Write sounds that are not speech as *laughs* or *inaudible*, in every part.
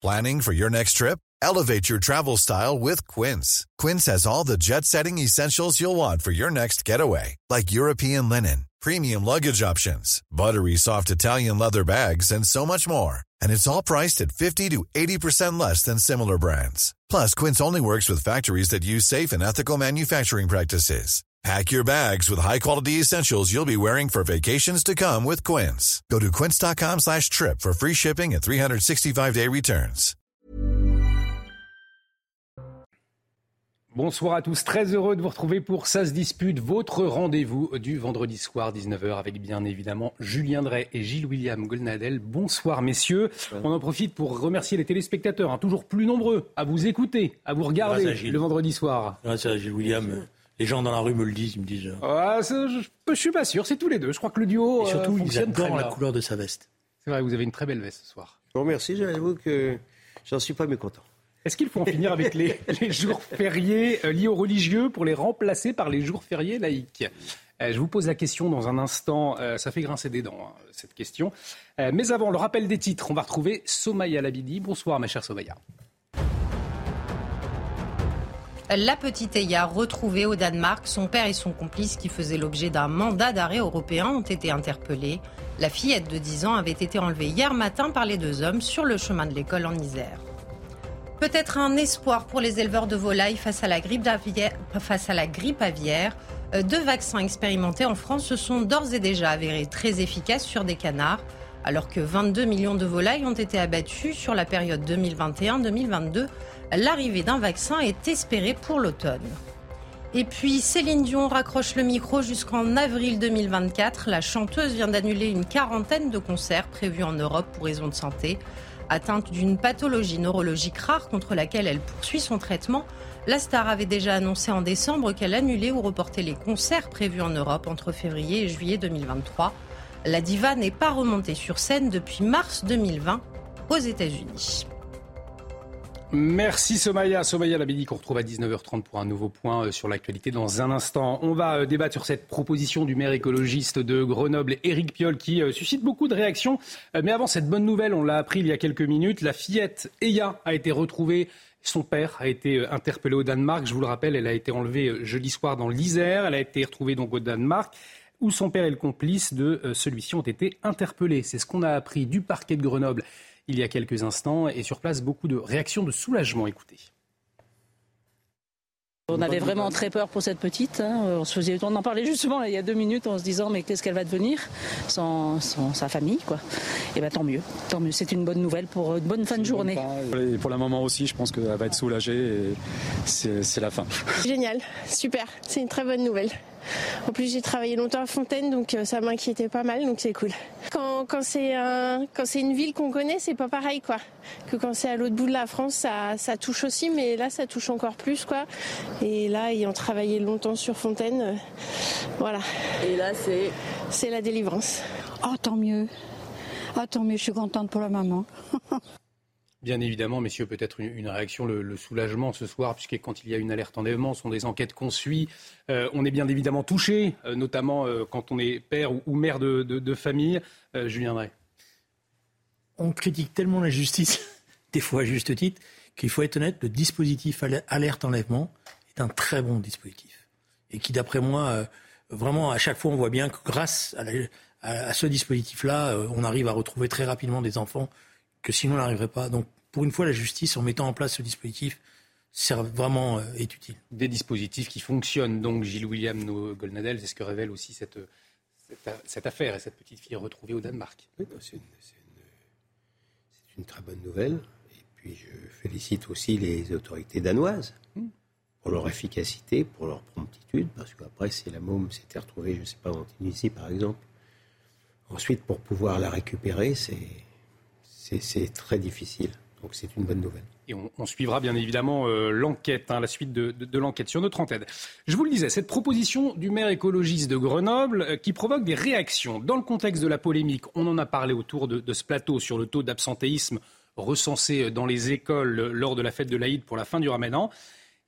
Planning for your next trip? Elevate your travel style with Quince. Quince has all the jet setting essentials you'll want for your next getaway, like European linen, premium luggage options, buttery soft Italian leather bags, and so much more. And it's all priced at 50 to 80% less than similar brands. Plus, Quince only works with factories that use safe and ethical manufacturing practices. Pack your bags with high-quality essentials you'll be wearing for vacations to come with Quince. Go to quince.com slash trip for free shipping and 365-day returns. Bonsoir à tous, très heureux de vous retrouver pour Ça se dispute, votre rendez-vous du vendredi soir 19h avec bien évidemment Julien Drey et Gilles-William Golnadel. Bonsoir messieurs, on en profite pour remercier les téléspectateurs, hein, toujours plus nombreux à vous écouter, à vous regarder le vendredi soir. Grâce à Gilles-William. Les gens dans la rue me le disent, ils me disent. Ah, je, je, suis pas sûr, c'est tous les deux. Je crois que le duo. Et surtout, euh, ils adorent la couleur de sa veste. C'est vrai, vous avez une très belle veste ce soir. Bon, merci, j'avoue que j'en suis pas mécontent. Est-ce qu'il faut en finir avec les, *laughs* les, jours fériés euh, liés aux religieux pour les remplacer par les jours fériés laïques euh, Je vous pose la question dans un instant. Euh, ça fait grincer des dents, hein, cette question. Euh, mais avant, le rappel des titres. On va retrouver Somaya Labidi. Bonsoir, ma chère Somaya. La petite Eya retrouvée au Danemark, son père et son complice qui faisaient l'objet d'un mandat d'arrêt européen ont été interpellés. La fillette de 10 ans avait été enlevée hier matin par les deux hommes sur le chemin de l'école en Isère. Peut-être un espoir pour les éleveurs de volailles face à la grippe. Face à la grippe aviaire. Deux vaccins expérimentés en France se sont d'ores et déjà avérés très efficaces sur des canards, alors que 22 millions de volailles ont été abattues sur la période 2021-2022 l'arrivée d'un vaccin est espérée pour l'automne. Et puis Céline Dion raccroche le micro jusqu'en avril 2024. La chanteuse vient d'annuler une quarantaine de concerts prévus en Europe pour raison de santé. Atteinte d'une pathologie neurologique rare contre laquelle elle poursuit son traitement, la star avait déjà annoncé en décembre qu'elle annulait ou reportait les concerts prévus en Europe entre février et juillet 2023. La diva n'est pas remontée sur scène depuis mars 2020 aux États-Unis. Merci Somaya. Somaya Labidi qu'on retrouve à 19h30 pour un nouveau point euh, sur l'actualité dans un instant. On va euh, débattre sur cette proposition du maire écologiste de Grenoble, Éric Piolle, qui euh, suscite beaucoup de réactions. Mais avant cette bonne nouvelle, on l'a appris il y a quelques minutes, la fillette Eya a été retrouvée. Son père a été interpellé au Danemark. Je vous le rappelle, elle a été enlevée jeudi soir dans l'Isère. Elle a été retrouvée donc au Danemark où son père et le complice de celui-ci ont été interpellés. C'est ce qu'on a appris du parquet de Grenoble il y a quelques instants. Et sur place, beaucoup de réactions de soulagement. Écoutez. On avait vraiment très peur pour cette petite. Hein. On, se faisait, on en parlait justement il y a deux minutes en se disant mais qu'est-ce qu'elle va devenir sans, sans, sa famille quoi. Et ben tant mieux, tant mieux. C'est une bonne nouvelle pour une bonne fin de journée. Et pour la maman aussi, je pense qu'elle va être soulagée et c'est la fin. Génial, super. C'est une très bonne nouvelle. En plus, j'ai travaillé longtemps à Fontaine, donc ça m'inquiétait pas mal, donc c'est cool. Quand, quand c'est un, quand c'est une ville qu'on connaît, c'est pas pareil, quoi. Que quand c'est à l'autre bout de la France, ça, ça touche aussi, mais là, ça touche encore plus, quoi. Et là, ayant travaillé longtemps sur Fontaine, euh, voilà. Et là, c'est? C'est la délivrance. Oh, tant mieux. Ah, tant mieux, je suis contente pour la maman. *laughs* Bien évidemment, messieurs, peut-être une, réaction, le, soulagement ce soir, puisque quand il y a une alerte enlèvement, ce sont des enquêtes qu'on suit. Euh, on est bien évidemment touché, euh, notamment euh, quand on est père ou, mère de, famille. Julien Drey. On critique tellement la justice, *laughs* des fois à juste titre, qu'il faut être honnête, le dispositif alerte enlèvement est un très bon dispositif. Et qui, d'après moi, vraiment, à chaque fois, on voit bien que grâce à ce dispositif-là, on arrive à retrouver très rapidement des enfants que sinon on n'arriverait pas. Donc pour une fois, la justice, en mettant en place ce dispositif, sert vraiment euh, est utile. Des dispositifs qui fonctionnent. Donc Gilles William Golnadel, c'est ce que révèle aussi cette, cette, cette, affaire et cette petite fille retrouvée au Danemark. Oui, c'est une, une, une, très bonne nouvelle. Et puis je félicite aussi les autorités danoises pour leur efficacité, pour leur promptitude, parce qu'après, si la môme s'était retrouvée, je ne sais pas, en Tunisie par exemple, ensuite pour pouvoir la récupérer, c'est c'est très difficile. Donc c'est une bonne nouvelle. Et on, suivra bien évidemment euh, l'enquête, hein, la suite de, l'enquête sur notre antenne. Je vous le disais, cette proposition du maire écologiste de Grenoble euh, qui provoque des réactions. Dans le contexte de la polémique, on en a parlé autour de, ce plateau sur le taux d'absentéisme recensé dans les écoles lors de la fête de l'Aïd pour la fin du Ramadan.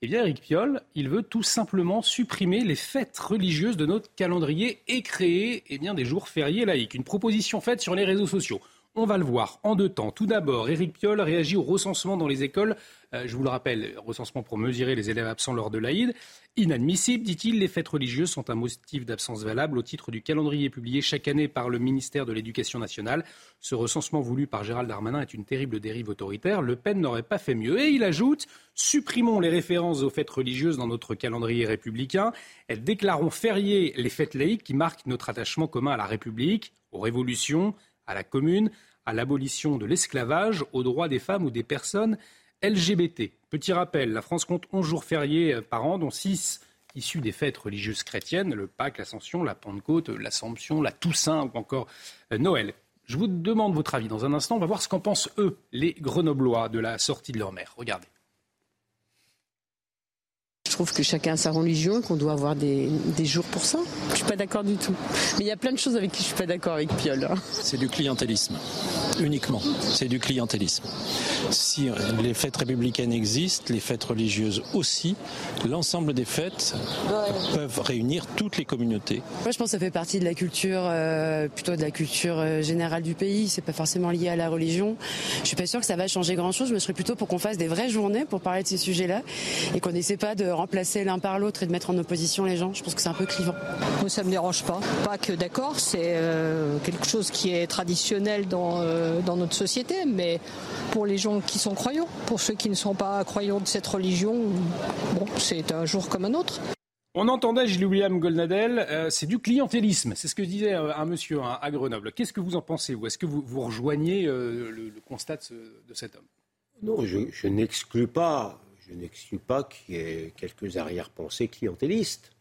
Eh bien, Eric Piolle, il veut tout simplement supprimer les fêtes religieuses de notre calendrier et créer eh des jours fériés laïques. Une proposition faite sur les réseaux sociaux. On va le voir en deux temps. Tout d'abord, Éric Piolle réagit au recensement dans les écoles. Euh, je vous le rappelle, recensement pour mesurer les élèves absents lors de l'Aïd. Inadmissible, dit-il, les fêtes religieuses sont un motif d'absence valable au titre du calendrier publié chaque année par le ministère de l'Éducation nationale. Ce recensement voulu par Gérald Darmanin est une terrible dérive autoritaire. Le Pen n'aurait pas fait mieux. Et il ajoute Supprimons les références aux fêtes religieuses dans notre calendrier républicain. Elles déclarons fériées les fêtes laïques qui marquent notre attachement commun à la République, aux révolutions, à la commune, à l'abolition de l'esclavage, aux droits des femmes ou des personnes LGBT. Petit rappel, la France compte 11 jours fériés euh, par an, dont 6 issus des fêtes religieuses chrétiennes, le Pâques, l'Ascension, la Pentecôte, l'Assomption, la Toussaint ou encore euh, Noël. Je vous demande votre avis dans un instant. On va voir ce qu'en pensent eux, les Grenoblois, de la sortie de leur mère. Regardez. Je trouve que chacun a sa religion et qu'on doit avoir des, jours pour ça. Je suis pas d'accord du tout. Mais il y a plein de choses avec qui je suis pas d'accord avec Piolle. Hein. C'est du clientélisme, uniquement. C'est du clientélisme. Si les fêtes républicaines existent, les fêtes religieuses aussi, l'ensemble des fêtes peuvent réunir toutes les communautés. Moi, je pense que ça fait partie de la culture, euh, plutôt de la culture euh, générale du pays. C'est pas forcément lié à la religion. Je suis pas sûre que ça va changer grand-chose. Je me serais plutôt pour qu'on fasse des vraies journées pour parler de ces sujets-là et qu'on n'essaie pas de remplacer l'un par l'autre et de mettre en opposition les gens. Je pense que c'est un peu clivant. Moi, ça me dérange pas. Pas que d'accord, c'est euh, quelque chose qui est traditionnel dans, euh, dans notre société, mais pour les gens qui sont croyants, pour ceux qui ne sont pas croyants de cette religion, bon, c'est un jour comme un autre. On entendait Gilles William Goldnadel, euh, c'est du clientélisme. C'est ce que disait un monsieur hein, à Grenoble. Qu'est-ce que vous en pensez, ou est-ce que vous, vous rejoignez le, constat de, cet homme? Non, je, je n'exclus pas je n'exclus pas qu'il y ait quelques arrière-pensées clientélistes,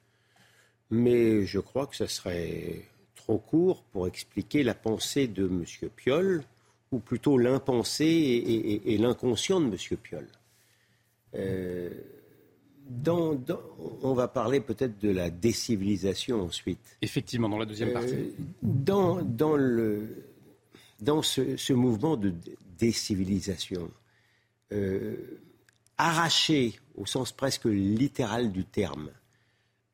mais je crois que ce serait trop court pour expliquer la pensée de M. Piolle, ou plutôt l'impensé et, l'inconscient de M. Piolle. Euh, on va parler peut-être de la décivilisation ensuite. Effectivement, dans la deuxième partie. Euh, dans, ce, mouvement de décivilisation, euh, arracher, au sens presque littéral du terme,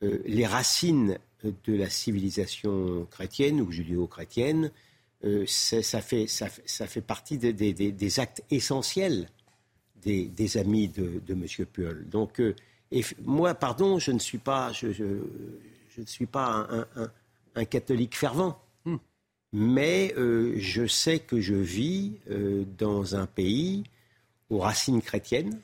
euh, les racines de la civilisation chrétienne ou judéo-chrétienne, euh, ça, fait, ça, fait, partie des actes essentiels des, amis de, de M. Piolle. Donc, euh, et moi, pardon, je ne suis pas, je, je, ne suis pas un, catholique fervent. Hmm. Mais je sais que je vis dans un pays aux racines chrétiennes,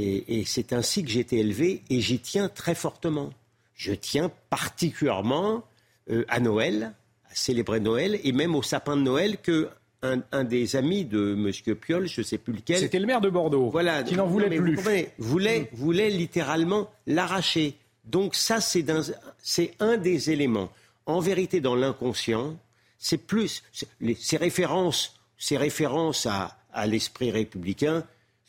et, c'est ainsi que j'ai été élevé et j'y tiens très fortement. Je tiens particulièrement euh, à Noël, à célébrer Noël et même au sapin de Noël que un, des amis de M. Piolle, je ne sais plus lequel. C'était le maire de Bordeaux, voilà, qui n'en voulait plus. voulait, mm. voulait littéralement l'arracher. Donc ça, c'est un, des éléments. En vérité, dans l'inconscient, c'est plus ces références, ces références à, à l'esprit républicain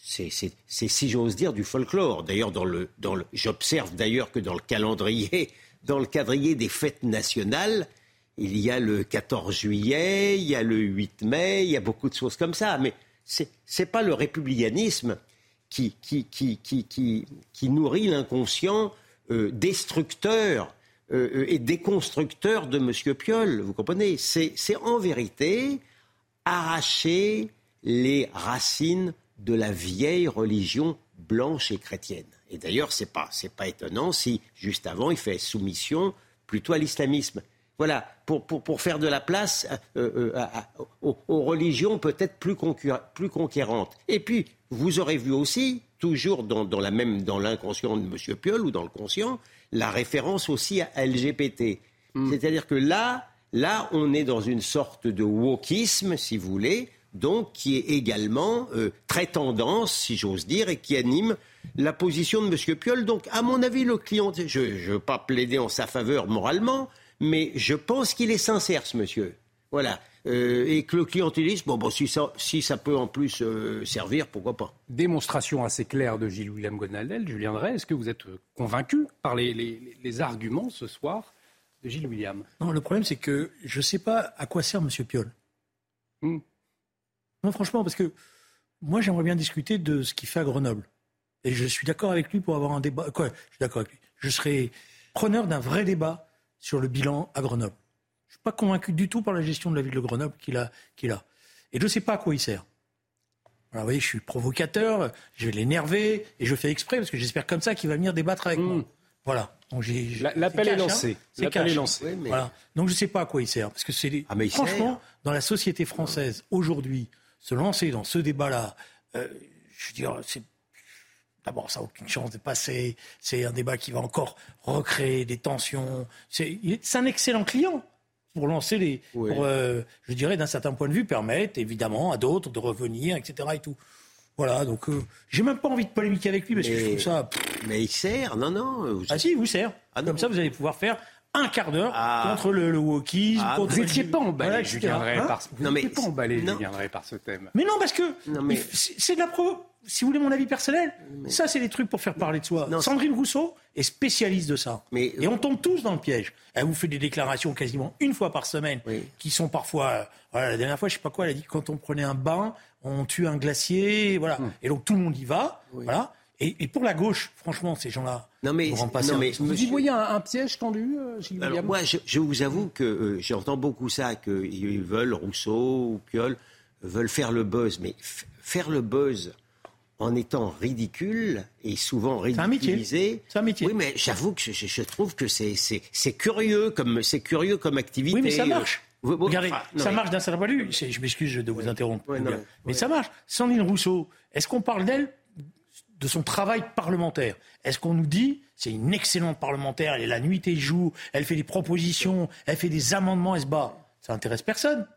c'est, si j'ose dire, du folklore. D'ailleurs, dans le, dans le, j'observe d'ailleurs que dans le calendrier, *laughs* dans le calendrier des fêtes nationales, il y a le 14 juillet, il y a le 8 mai, il y a beaucoup de choses comme ça. Mais c'est, n'est pas le républicanisme qui, qui, qui, qui, qui nourrit l'inconscient euh, destructeur euh, et déconstructeur de M. Piolle. Vous comprenez? C'est, en vérité arracher les racines de la vieille religion blanche et chrétienne. Et d'ailleurs, ce n'est pas étonnant si, juste avant, il fait soumission plutôt à l'islamisme. Voilà, pour, pour, faire de la place euh, euh, aux, religions peut-être plus, plus conquérantes. Et puis, vous aurez vu aussi, toujours dans, la même dans l'inconscient de M. Piolle ou dans le conscient, la référence aussi à LGBT. Hmm. C'est-à-dire que là, là, on est dans une sorte de wokisme, si vous voulez, donc qui est également euh, très tendance, si j'ose dire, et qui anime la position de M. Piolle. Donc, à mon avis, le client, je ne veux pas plaider en sa faveur moralement, mais je pense qu'il est sincère, ce monsieur. Voilà. Euh, et que le clientélisme, bon, bon si, ça, si ça peut en plus euh, servir, pourquoi pas Démonstration assez claire de Gilles William Gonaldel. Julien Drey, est-ce que vous êtes convaincu par les, les, arguments ce soir de Gilles William Non, le problème, c'est que je ne sais pas à quoi sert M. Piolle. Hmm. Non, franchement, parce que moi, j'aimerais bien discuter de ce qu'il fait à Grenoble. Et je suis d'accord avec lui pour avoir un débat. Quoi Je suis d'accord avec lui. Je serais preneur d'un vrai débat sur le bilan à Grenoble. Je ne suis pas convaincu du tout par la gestion de la ville de Grenoble qu'il a. qu'il a. Et je ne sais pas à quoi il sert. Alors, vous voyez, je suis provocateur, je vais l'énerver, et je fais exprès, parce que j'espère comme ça qu'il va venir débattre avec moi. Voilà. J'ai- L'appel est hein. lancé. L'appel cash. est lancé. Oui, mais- Voilà. Donc je ne sais pas à quoi il sert. Parce que c'est des- Ah, franchement, sert. dans la société française, aujourd'hui, se lancer dans ce débat-là, euh, je veux dire, c'est. D'abord, ça n'a aucune chance de passer. C'est un débat qui va encore recréer des tensions. C'est un excellent client pour lancer les. Oui. pour, euh, je dirais, d'un certain point de vue, permettre évidemment à d'autres de revenir, etc. Et tout. Voilà, donc euh, j'ai même pas envie de polémiquer avec lui parce que je trouve ça. Mais il sert, non, non. vous- ah si, il vous sert. Ah. Comme ça, vous allez pouvoir faire un quart d'heure Ah. contre le, le wokisme. Ah, contre Vous n'étiez pas emballé, Julien. Drey, Hein par, vous Non, mais pas emballé, non. Julien Drey, par ce thème. Mais non, parce que mais- c'est de la pro. Si vous voulez mon avis personnel, ça c'est des trucs pour faire parler de soi. Non, Sandrine Rousseau est spécialiste de ça. Mais- Et on tombe tous dans le piège. Elle vous fait des déclarations quasiment une fois par semaine, Oui. qui sont parfois. euh, voilà, la dernière fois, je sais pas quoi, elle a dit que quand on prenait un bain, on tue un glacier, voilà. Hmm. Et donc tout le monde y va, voilà. Et, et pour la gauche, franchement, ces gens-là, Non, mais- pas non, service. mais- Vous y voyez un, un piège tendu, euh, Gilles Alors moi, je, je vous avoue que euh, j'entends beaucoup ça, qu'ils veulent, Rousseau ou Piolle, veulent faire le buzz. Mais faire le buzz en étant ridicule et souvent ridiculisé. C'est un métier. Oui, mais j'avoue que je, trouve que c'est curieux comme c'est curieux comme activité. Oui, mais ça marche. Vous- vous- Regardez, enfin, non, ça mais- marche d'un certain point de vue. Je m'excuse de vous interrompre. Ouais, non, Julien. mais- mais ouais. ça marche. Sandrine Rousseau, est-ce qu'on parle d'elle, de son travail parlementaire. Est-ce qu'on nous dit, c'est une excellente parlementaire, elle est la nuit et le jour, elle fait des propositions, elle fait des amendements, elle se bat Ça intéresse personne.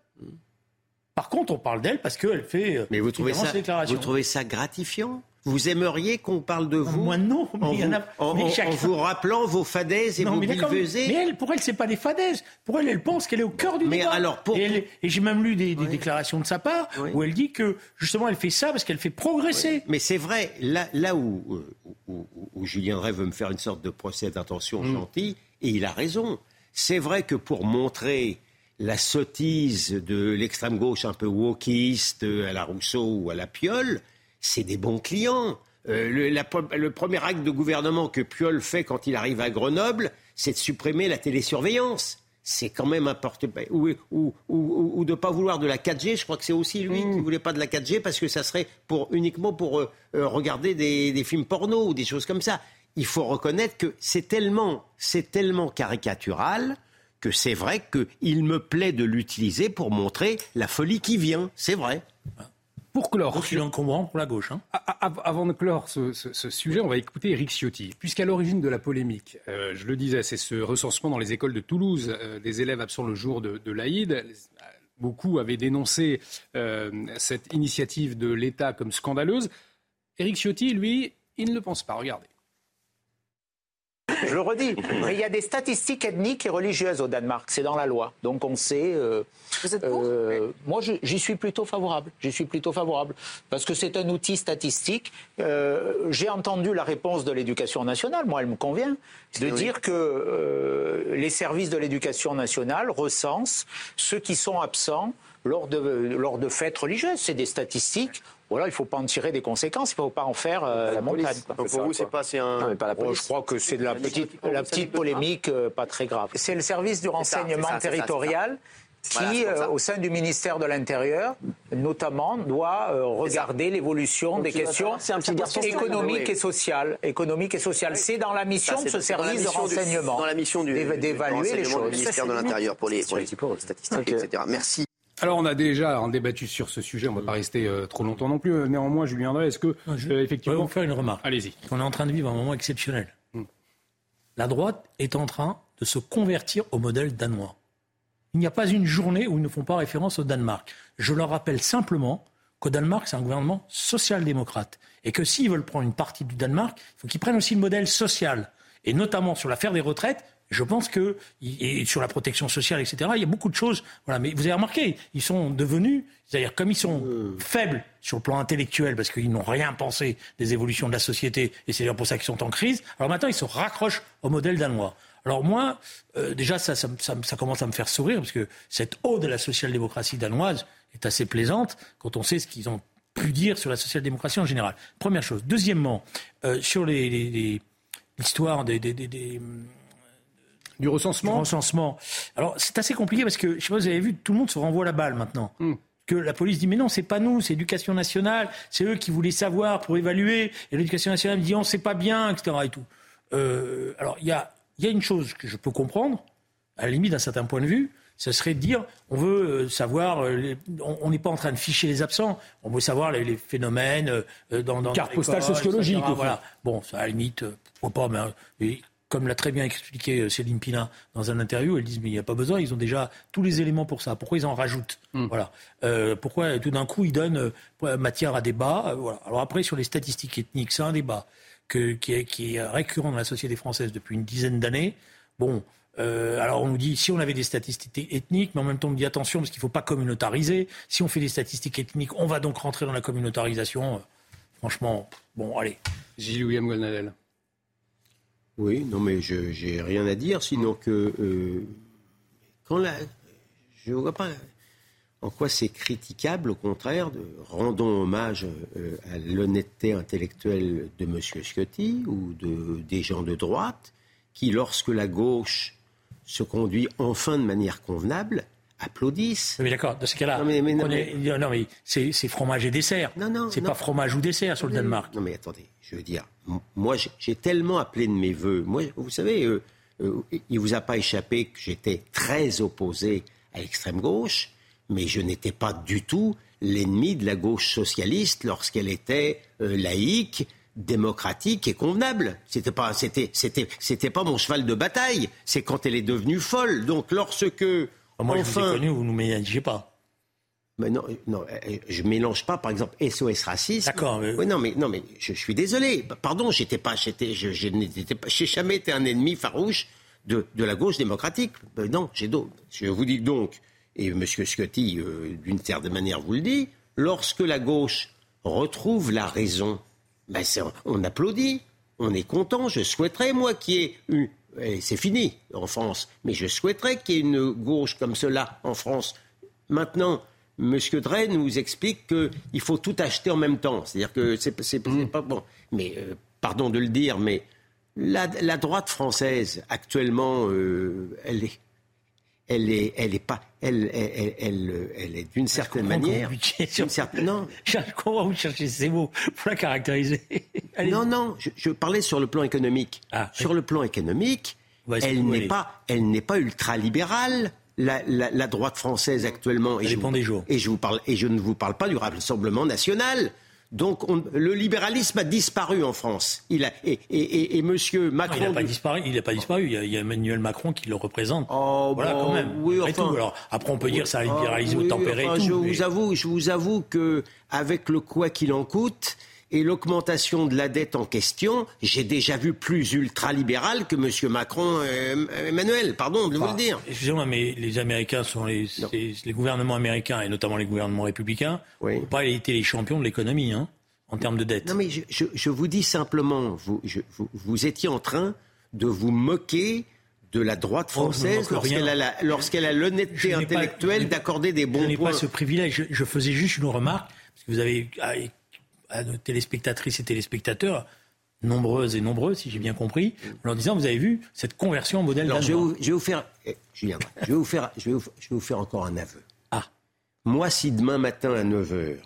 Par contre, on parle d'elle parce qu'elle fait euh, Mais trouvez ça, vous trouvez ça gratifiant? Vous aimeriez qu'on parle de vous Moi, non, mais en, il y en vous, a- en- mais en- chacun- en vous rappelant vos fadaises et Non, vos mais billevesées mais elle, pour elle, c'est pas des fadaises. Pour elle, elle pense qu'elle est au cœur du Mais débat. alors, pour- et, elle- et j'ai même lu des, des déclarations de sa part Oui. où elle dit que justement, elle fait ça parce qu'elle fait progresser. Mais c'est vrai, là, là où, euh, où, où- où Julien Drey veut me faire une sorte de procès d'intention Mm. gentil, et il a raison. C'est vrai que pour montrer la sottise de l'extrême gauche un peu wokiste euh, à la Rousseau ou à la Piolle, c'est des bons clients. Euh, le, la- le premier acte de gouvernement que Piolle fait quand il arrive à Grenoble, c'est de supprimer la télésurveillance. C'est quand même important. Ou, ou, ou, ou de ne pas vouloir de la 4G. Je crois que c'est aussi lui qui ne voulait pas de la 4G parce que ça serait pour, uniquement pour euh, euh, regarder des, des films porno ou des choses comme ça. Il faut reconnaître que c'est tellement, c'est tellement caricatural que c'est vrai qu'il me plaît de l'utiliser pour montrer la folie qui vient. C'est vrai. Pour clore, Donc, il est encombrant pour la gauche. Hein. Avant de clore ce, ce- ce sujet, on va écouter Éric Ciotti. Puisqu'à l'origine de la polémique, euh, je le disais, c'est ce recensement dans les écoles de Toulouse euh, des élèves absents le jour de, de l'Aïd. Beaucoup avaient dénoncé euh, cette initiative de l'État comme scandaleuse. Éric Ciotti, lui, il ne le pense pas. Regardez. Je le redis, mais il y a des statistiques ethniques et religieuses au Danemark, c'est dans la loi. Donc on sait. euh, euh, Moi, j'y suis plutôt favorable. J'y suis plutôt favorable parce que c'est un outil statistique. Euh, J'ai entendu la réponse de l'éducation nationale. Moi, elle me convient de Oui? dire que euh, les services de l'éducation nationale recensent ceux qui sont absents lors de, lors de fêtes religieuses. C'est des statistiques. Voilà, il ne faut pas en tirer des conséquences, il ne faut pas en faire euh, la, montagne. quoi. Donc pour vous, c'est pas assez un. Non, mais pas la police. je crois que c'est de la petite, la petite polémique, euh, pas très grave. C'est le service du renseignement ça, ça, territorial qui, Voilà, euh, au sein du ministère de l'Intérieur, notamment, doit euh, regarder l'évolution des questions falloir- c'est un petit garçon. économiques Oui. et sociales. Économiques et sociales. C'est dans la mission Ça, de ce service de du- renseignement. Dans la mission d'évaluer les choses. du ministère de l'Intérieur pour les, pour les statistiques, etc. Merci. Alors, on a déjà en débattu sur ce sujet, on ne va pas rester euh, trop longtemps non plus. Néanmoins, Julien Drey, est-ce que, Non, je- euh, effectivement. vous faire une remarque. Allez-y. On est en train de vivre un moment exceptionnel. Hmm. La droite est en train de se convertir au modèle danois. Il n'y a pas une journée où ils ne font pas référence au Danemark. Je leur rappelle simplement qu'au Danemark, c'est un gouvernement social-démocrate. Et que s'ils veulent prendre une partie du Danemark, il faut qu'ils prennent aussi le modèle social. Et notamment sur l'affaire des retraites, je pense que, et sur la protection sociale, etc., il y a beaucoup de choses. Voilà. Mais vous avez remarqué, ils sont devenus, c'est-à-dire comme ils sont faibles sur le plan intellectuel, parce qu'ils n'ont rien pensé des évolutions de la société, et c'est d'ailleurs pour ça qu'ils sont en crise, alors maintenant ils se raccrochent au modèle danois. Alors moi, euh, déjà, ça, ça, ça- ça commence à me faire sourire, parce que cette ode à la social-démocratie danoise est assez plaisante quand on sait ce qu'ils ont pu dire sur la social-démocratie en général. Première chose. Deuxièmement, euh, sur les- les- les- l'histoire des, des- des- des, Du recensement recensement. Alors, c'est assez compliqué parce que, je sais pas, vous avez vu, tout le monde se renvoie la balle maintenant. Hmm. Que que la police dit mais non, c'est pas nous, c'est l'éducation nationale, c'est eux qui voulaient savoir pour évaluer. Et l'éducation nationale dit on sait pas bien, etc. Et tout. Euh, alors il y a, y a une chose que je peux comprendre, à la limite d'un certain point de vue, ce serait de dire on veut euh, savoir, euh, on n'est pas en train de ficher les absents, on veut savoir les, phénomènes dans, dans carte postale sociologique. Voilà. Bon, ça, à la limite, pourquoi pas, mais comme l'a très bien expliqué Céline Pina dans un interview, elle dit mais il n'y a pas besoin, ils ont déjà tous les éléments pour ça. Pourquoi ils en rajoutent hmm. Voilà. pourquoi tout d'un coup ils donnent matière à débat voilà. Alors après sur les statistiques ethniques, c'est un débat qui, est, qui, est, récurrent dans la société française depuis une dizaine d'années. Bon, euh, alors on nous dit si on avait des statistiques ethniques, mais en même temps on nous dit attention parce qu'il ne faut pas communautariser. Si on fait des statistiques ethniques, on va donc rentrer dans la communautarisation. Euh, franchement, bon, allez. Gilles William Golnadel. Oui, non mais je n'ai rien à dire, sinon que euh, quand la, je vois pas en quoi c'est critiquable, au contraire, de, rendons hommage à l'honnêteté intellectuelle de M. Scotty ou de, des gens de droite qui, lorsque la gauche se conduit enfin de manière convenable, applaudissent. Oui, d'accord. Dans ce cas-là, non, mais, non, mais, c'est, fromage et dessert. Non, non. C'est pas fromage ou dessert sur le Danemark. Non, mais attendez, je veux dire, moi, j'ai, tellement appelé de mes voeux. Moi, vous savez, euh, euh, il vous a pas échappé que j'étais très opposé à l'extrême gauche, mais je n'étais pas du tout l'ennemi de la gauche socialiste lorsqu'elle était euh, laïque démocratique et convenable. C'était pas, c'était, c'était, c'était pas mon cheval de bataille. C'est quand elle est devenue folle. Donc lorsque moi, enfin, je vous ai connu, vous nous mélangez pas. Mais non, non, je mélange pas, par exemple, SOS racisme. D'accord. Mais... Oui, non, mais non, mais je, suis désolé. Pardon, j'étais pas, j'étais, je, je n'étais pas, j'ai jamais été un ennemi farouche de, de la gauche démocratique. non, j'ai d'autres. Je vous dis donc, et M. Scotty, euh, d'une certaine manière, vous le dit, lorsque la gauche retrouve la raison ben on applaudit, on est content. Je souhaiterais, moi, qu'il y ait une. C'est fini en France, mais je souhaiterais qu'il y ait une gauche comme cela en France. Maintenant, M. Drey nous explique qu'il faut tout acheter en même temps. C'est-à-dire que c'est mmh. pas bon. Mais, euh, pardon de le dire, mais la, droite française, actuellement, euh, elle est elle est, elle est pas, elle, elle, elle, est d'une certaine manière. Certaine, non. *laughs* Je comprends vous cherchez ces mots pour la caractériser. *laughs* non, non, je, parlais sur le plan économique. Ah, sur le plan économique, elle n'est pas, elle n'est pas ultra libérale. La, la, droite française actuellement. et je, des jours. Et je, vous parle, et je ne vous parle pas du Rassemblement national. Donc le libéralisme a disparu en France. Il a, et, et, et, Monsieur Macron. il n'a pas disparu. Il n'a pas disparu. Il y, a, Emmanuel Macron qui le représente. Oh, voilà quand même. Oui, enfin, Alors, après on peut dire ça a libéralisé au tempéré. tout, je vous avoue, je vous avoue que avec le quoi qu'il en coûte, et l'augmentation de la dette en question, j'ai déjà vu plus ultralibéral que M. Macron euh, Emmanuel, pardon de vous le dire. Excusez-moi, mais les Américains sont les, les, gouvernements américains, et notamment les gouvernements républicains, n'ont pas été les champions de l'économie, hein, en termes de dette. Non, mais je, je, vous dis simplement, vous, vous, vous, étiez en train de vous moquer de la droite oh, française lorsqu'elle a l'honnêteté intellectuelle d'accorder des bons points. Je n'ai pas ce privilège. Je, faisais juste une remarque, parce que vous avez ah, à nos téléspectatrices et téléspectateurs, nombreuses et nombreux, si j'ai bien compris, en leur disant, vous avez vu cette conversion au modèle Alors, je vais, vous, faire, eh, Julien, je vais vous faire, je vais vous, faire encore un aveu. Ah. Moi, si demain matin à 9h,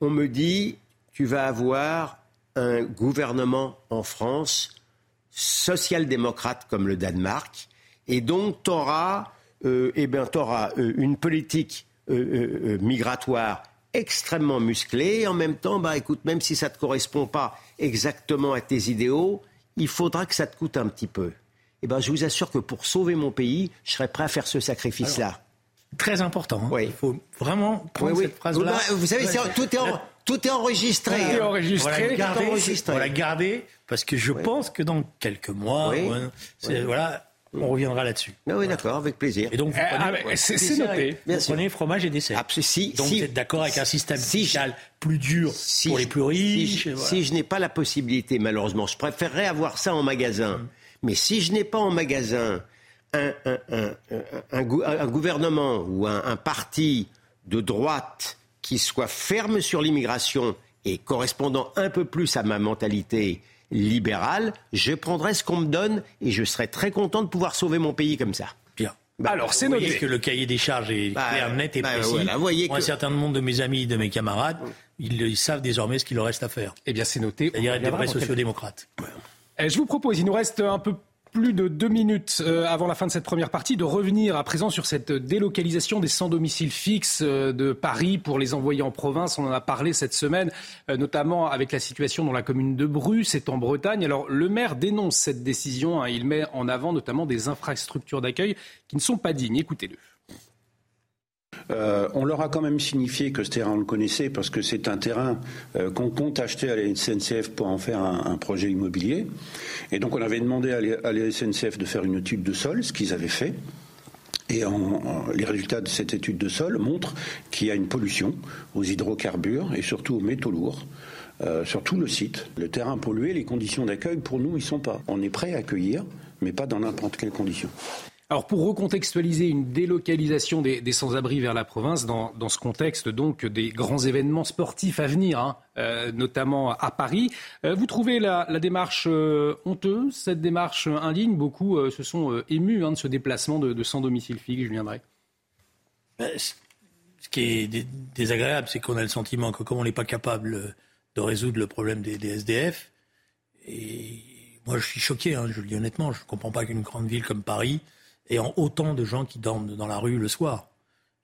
on me dit, tu vas avoir un gouvernement en France social-démocrate comme le Danemark, et donc tu auras, euh, eh ben, auras euh, une politique euh, migratoire extrêmement musclé. Et en même temps, bah, écoute, même si ça ne te correspond pas exactement à tes idéaux, il faudra que ça te coûte un petit peu. Et eh ben, je vous assure que pour sauver mon pays, je serais prêt à faire ce sacrifice-là. Très important. Hein. Il faut vraiment prendre cette phrase-là. Bah, vous savez, tout, est tout est enregistré. Tout est enregistré. On la garder, parce que je pense que dans quelques mois, voilà, on reviendra là-dessus. Ah oui, d'accord, avec plaisir. Et donc, ah, c'est noté. Vous prenez fromage et dessert. Ah, si, donc, vous êtes d'accord avec un système fiscal plus dur pour les plus riches Si je, n'ai pas la possibilité, malheureusement, je préférerais avoir ça en magasin. Mm. Mais si je n'ai pas en magasin un, un, gouvernement ou un parti de droite qui soit ferme sur l'immigration et correspondant un peu plus à ma mentalité libéral, je prendrai ce qu'on me donne et je serai très content de pouvoir sauver mon pays comme ça. Bien. Bah, Alors, c'est noté. que le cahier des charges est Bah, clair, net et bah, précis. voilà, voyez Pour un que- certain nombre de mes amis, de mes camarades, ils, ils savent désormais ce qu'il leur reste à faire. Eh bien, c'est noté. C'est-à-dire être des vrais sociodémocrates. Eh, Je vous propose, il nous reste un peu plus de deux minutes euh, avant la fin de cette première partie, de revenir à présent sur cette délocalisation des sans domicile fixe euh, de Paris pour les envoyer en province. On en a parlé cette semaine, euh, notamment avec la situation dans la commune de Bru, c'est en Bretagne. Alors le maire dénonce cette décision, hein. il met en avant notamment des infrastructures d'accueil qui ne sont pas dignes. Écoutez-le. Euh, on leur a quand même signifié que ce terrain, on le connaissait parce que c'est un terrain euh, qu'on compte acheter à la SNCF pour en faire un, projet immobilier. Et donc on avait demandé à la- SNCF de faire une étude de sol, ce qu'ils avaient fait. Et les résultats de cette étude de sol montrent qu'il y a une pollution aux hydrocarbures et surtout aux métaux lourds. euh, sur tout le site. Le terrain pollué, les conditions d'accueil, pour nous, ils sont pas. On est prêt à accueillir, mais pas dans n'importe quelles conditions. Alors pour recontextualiser une délocalisation des, sans-abri vers la province, dans, ce contexte donc des grands événements sportifs à venir, hein, euh, notamment à Paris, euh, vous trouvez la, démarche euh, honteuse, cette démarche indigne Beaucoup se sont émus hein, de ce déplacement de, de sans-domicile fixe, Julien Drey. Ce qui est dé- désagréable, c'est qu'on a le sentiment que comme on n'est pas capable de résoudre le problème des, des SDF, et moi je suis choqué, hein, je le dis honnêtement, je ne comprends pas qu'une grande ville comme Paris en autant de gens qui dorment dans la rue le soir.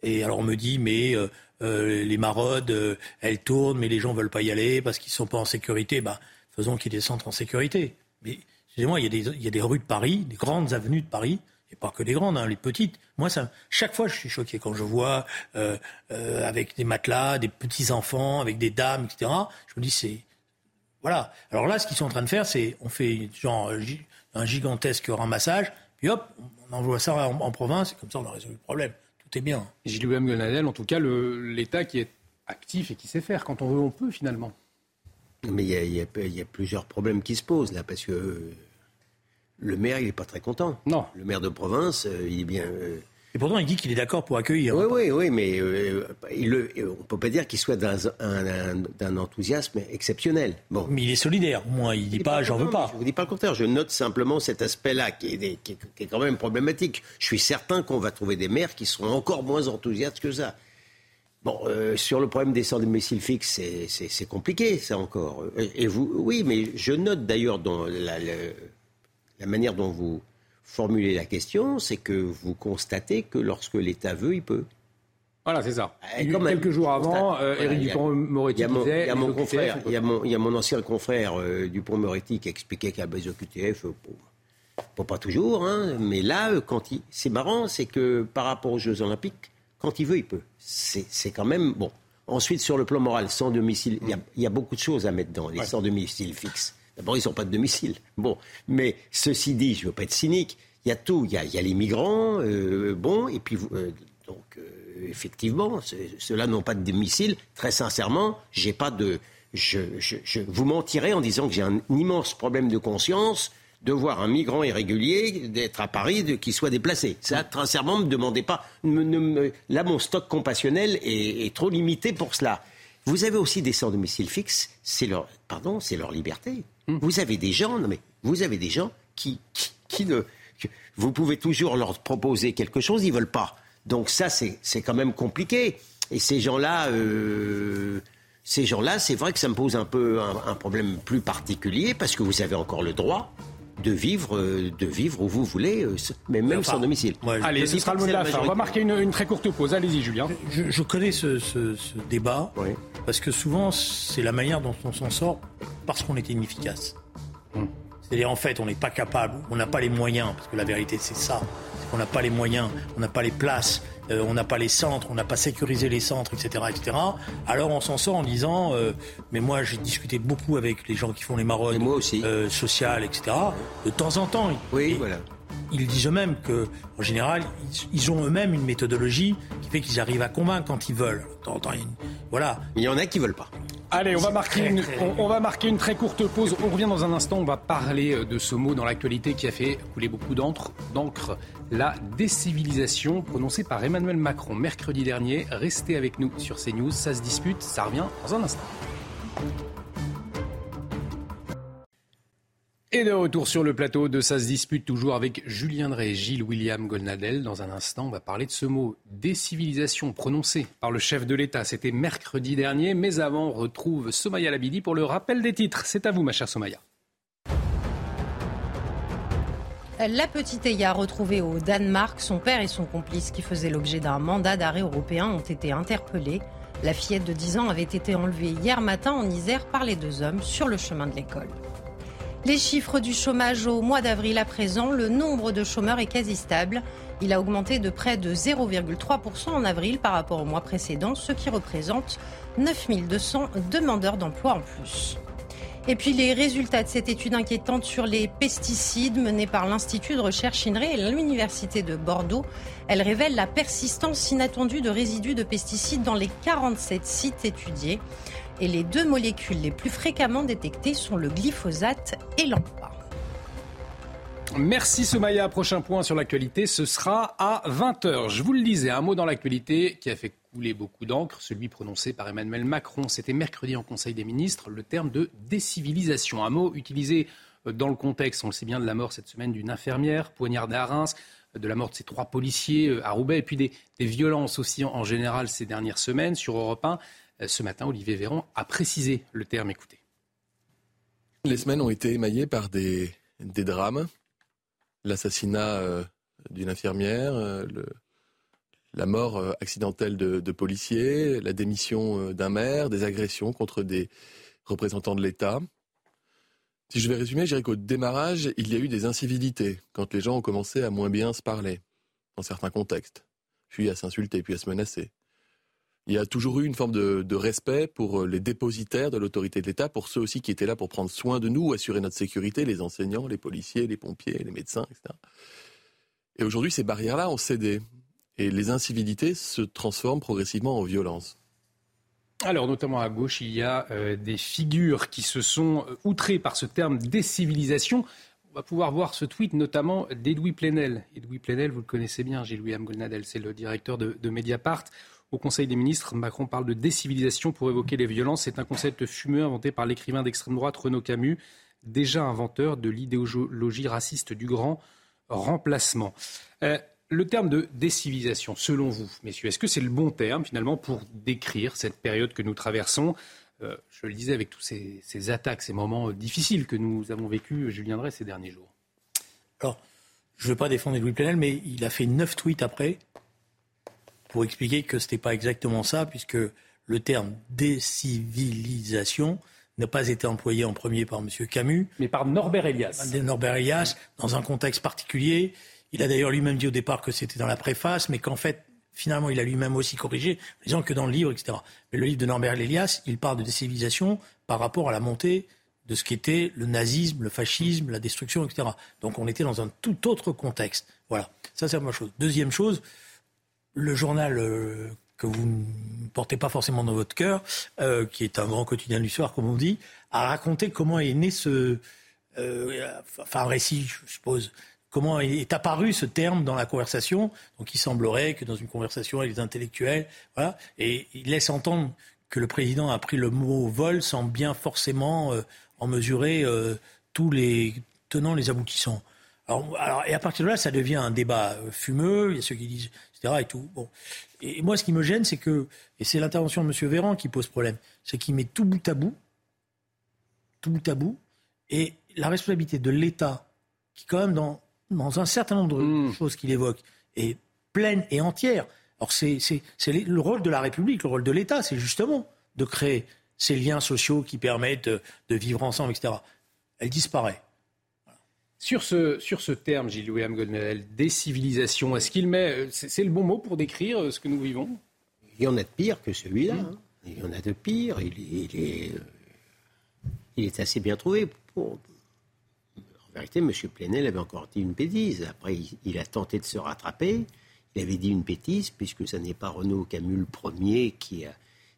Et alors on me dit, mais euh, euh, les maraudes, euh, elles tournent, mais les gens veulent pas y aller parce qu'ils sont pas en sécurité. Ben, faisons qu'il y des en sécurité. Mais excusez-moi, il des, il y a des rues de Paris, des grandes avenues de Paris, et pas que les grandes, hein, les petites. Moi, ça, chaque fois, je suis choqué quand je vois avec des matelas, des petits enfants, avec des dames, etc. Je me dis, c'est voilà. Alors là, ce qu'ils sont en train de faire, c'est on fait genre un gigantesque ramassage, puis hop, on envoie ça en, en province, et comme ça, on a résolu le problème. Tout est bien. Gilles Gonadel, en tout cas, l'État qui est actif et qui sait faire. Quand on veut, on peut finalement. Mais y, y il y a plusieurs problèmes qui se posent là, parce que euh, le maire, il n'est pas très content. Non. Le maire de province, euh, il est bien. euh, Et pourtant, il dit qu'il est d'accord pour accueillir. Oui, oui, oui, mais euh, il le- on ne peut pas dire qu'il soit d'un un- un- d'un enthousiasme exceptionnel. Bon. Mais il est solidaire, au moins. Il dit pas, j'en veux pas. Je vous dis pas le contraire. Je note simplement cet aspect-là qui est, des- qui, est, qui est quand même problématique. Je suis certain qu'on va trouver des maires qui seront encore moins enthousiastes que ça. Bon, euh, sur le problème des sans domicile fixe, c'est- c'est compliqué, ça encore. Et, et vous, oui, mais je note d'ailleurs dans la, la- la manière dont vous formulez la question, c'est que vous constatez que lorsque l'État veut, il peut. Voilà, c'est ça. Eh, quand même, Quelques jours avant, euh, Voilà, Éric mon- disait... Il y a mon OQTF, confrère, on peut il y a mon, il y a mon ancien confrère euh, Dupont-Moretti qui expliquait qu'à les OQTF, euh, pas toujours, hein, mais là, euh, quand il, c'est marrant, c'est que par rapport aux Jeux Olympiques, quand il veut, il peut. C'est, quand même bon. Ensuite, sur le plan moral, sans domicile, il y a, il y a beaucoup de choses à mettre dans les sans domicile fixe. D'abord, ils n'ont pas de domicile. Bon, mais ceci dit, je ne veux pas être cynique. Il y a tout. Il y a, il y a les migrants, euh, bon, et puis vous- euh, donc euh, effectivement, ceux-là n'ont pas de domicile. Très sincèrement, j'ai pas de. Je, je- je vous mentirais en disant que j'ai un immense problème de conscience de voir un migrant irrégulier d'être à Paris, qui soit déplacé. Ça, très sincèrement, ne me demandez pas. ne- ne me- là, mon stock compassionnel est, est trop limité pour cela. Vous avez aussi des sans domicile fixe, c'est leur, pardon, c'est leur liberté. Vous avez des gens, non mais vous avez des gens qui, qui, qui ne, que- vous pouvez toujours leur proposer quelque chose, ils veulent pas. Donc ça, c'est c'est quand même compliqué. Et ces gens-là, euh, ces gens-là, c'est vrai que ça me pose un peu un, un problème plus particulier parce que vous avez encore le droit de vivre, euh, de vivre où vous voulez, euh, mais même Enfin, sans domicile. Allez, ce sera le mot de la fin. On va marquer une, une très courte pause. Allez-y, Julien. Je, je connais ce, ce- ce débat parce que souvent c'est la manière dont on s'en sort parce qu'on est inefficace. C'est-à-dire en fait on n'est pas capable, on n'a pas les moyens parce que la vérité c'est ça, qu'on n'a pas les moyens, on n'a pas les places, euh, on n'a pas les centres, on n'a pas sécurisé les centres, etc., etc. Alors on s'en sort en disant, euh, mais moi j'ai discuté beaucoup avec les gens qui font les maraudes euh, sociales, etc. De temps en temps, oui, et- voilà. ils disent eux-mêmes que, en général, ils, ils ont eux-mêmes une méthodologie qui fait qu'ils arrivent à convaincre quand ils veulent. Une- Voilà. Il y en a qui veulent pas. Allez, on va, marquer une, on va marquer une très courte pause. On revient dans un instant. On va parler euh, de ce mot dans l'actualité qui a fait couler beaucoup d'encre, d'encre, la décivilisation prononcée par Emmanuel Macron mercredi dernier. Restez avec nous sur CNews. Ça se dispute. Ça revient dans un instant. Et de retour sur le plateau de Ça se dispute toujours avec Julien Drey Gilles William Golnadel. Dans un instant, on va parler de ce mot décivilisation prononcé par le chef de l'État. C'était mercredi dernier, mais avant, on retrouve Somaya Labidi pour le rappel des titres. C'est à vous, ma chère Somaya. La petite Eya retrouvée au Danemark, son père et son complice qui faisaient l'objet d'un mandat d'arrêt européen ont été interpellés. La fillette de 10 ans avait été enlevée hier matin en Isère par les deux hommes sur le chemin de l'école. Les chiffres du chômage au mois d'avril à présent, le nombre de chômeurs est quasi stable. Il a augmenté de près de 0,3% en avril par rapport au mois précédent, ce qui représente 9200 demandeurs d'emploi en plus. Et puis les résultats de cette étude inquiétante sur les pesticides menée par l'Institut de recherche INRE et l'Université de Bordeaux, elle révèle la persistance inattendue de résidus de pesticides dans les 47 sites étudiés et les deux molécules les plus fréquemment détectées sont le glyphosate et l'AMPA. Merci Somaya. Prochain point sur l'actualité, ce sera à 20h. Je vous le disais, un mot dans l'actualité qui a fait couler beaucoup d'encre, celui prononcé par Emmanuel Macron. C'était mercredi en Conseil des ministres, le terme de décivilisation. Un mot utilisé dans le contexte, on le sait bien, de la mort cette semaine d'une infirmière poignardée à Reims, de la mort de ces trois policiers euh, à Roubaix, et puis des, violences aussi en, général ces dernières semaines sur Europe 1. Euh, ce matin, Olivier Véran a précisé le terme. Écoutez. Les semaines ont été émaillées par des, drames. L'assassinat euh, d'une infirmière, euh, la mort accidentelle de, policiers, la démission d'un maire, des agressions contre des représentants de l'État. Si je vais résumer, je dirais qu'au démarrage, il y a eu des incivilités, quand les gens ont commencé à moins bien se parler, dans certains contextes, puis à s'insulter, puis à se menacer il y a toujours eu une forme de, respect pour euh, les dépositaires de l'autorité de l'État, pour ceux aussi qui étaient là pour prendre soin de nous, assurer notre sécurité, les enseignants, les policiers, les pompiers, les médecins, etc. Et aujourd'hui, ces barrières-là ont cédé. Et les incivilités se transforment progressivement en violence. Alors, notamment à gauche, il y a euh, des figures qui se sont euh, outrées par ce terme décivilisation. On va pouvoir voir ce tweet notamment d'Edoui Plenel. Edoui Plenel, vous le connaissez bien, Gilles Golnadel, c'est le directeur de, de Mediapart. Au Conseil des ministres, Macron parle de décivilisation pour évoquer les violences. C'est un concept fumeux inventé par l'écrivain d'extrême droite Renaud Camus, déjà inventeur de l'idéologie raciste du grand remplacement. Euh, le terme de décivilisation, selon vous, messieurs, est-ce que c'est le bon terme finalement pour décrire cette période que nous traversons? Euh, Je le disais avec tous ces, attaques, ces moments difficiles que nous avons vécus, Julien Drey, ces derniers jours. Alors, je ne veux pas défendre Louis Plenel, mais il a fait neuf tweets après pour expliquer que ce n'était pas exactement ça, puisque le terme décivilisation n'a pas été employé en premier par M. Camus. Mais par Norbert Elias. Norbert Elias, dans un contexte particulier. Il a d'ailleurs lui-même dit au départ que c'était dans la préface, mais qu'en fait, finalement, il a lui-même aussi corrigé, en disant que dans le livre, etc. Mais le livre de Norbert Elias, il parle de décivilisation par rapport à la montée de ce qu'était le nazisme, le fascisme, la destruction, etc. Donc on était dans un tout autre contexte. Voilà, ça c'est la première chose. Deuxième chose, le journal euh, que vous ne portez pas forcément dans votre cœur, euh, qui est un grand quotidien du soir, comme on dit, a raconté comment est né ce, euh, enfin un récit, je suppose, comment est apparu ce terme dans la conversation. Donc il semblerait que dans une conversation avec des intellectuels, voilà, et il laisse entendre que le président a pris le mot vol sans bien forcément en mesurer tous les tenants, les aboutissants. Alors, et à partir de là, ça devient un débat fumeux. Il y a ceux qui disent et tout. Bon. Et moi, ce qui me gêne, c'est que, et c'est l'intervention de M. Véran qui pose problème, c'est qu'il met tout bout à bout, tout bout à bout, et la responsabilité de l'État, qui quand même dans, dans un certain nombre de hmm. choses qu'il évoque, est pleine et entière. Alors c'est le rôle de la République, le rôle de l'État, c'est justement de créer ces liens sociaux qui permettent de vivre ensemble, etc. Elle disparaît. Sur ce, sur ce terme, Gilles William Goldnadel, décivilisation, est-ce qu'il met. C'est le bon mot pour décrire euh, ce que nous vivons? Il y en a de pire que celui-là. Hein. Il y en a de pire. Il, est, euh, il est assez bien trouvé. Pour... En vérité, M. Plenel avait encore dit une bêtise. Après, il, a tenté de se rattraper. Il avait dit une bêtise, puisque ce n'est pas Renaud Camus le premier qui a,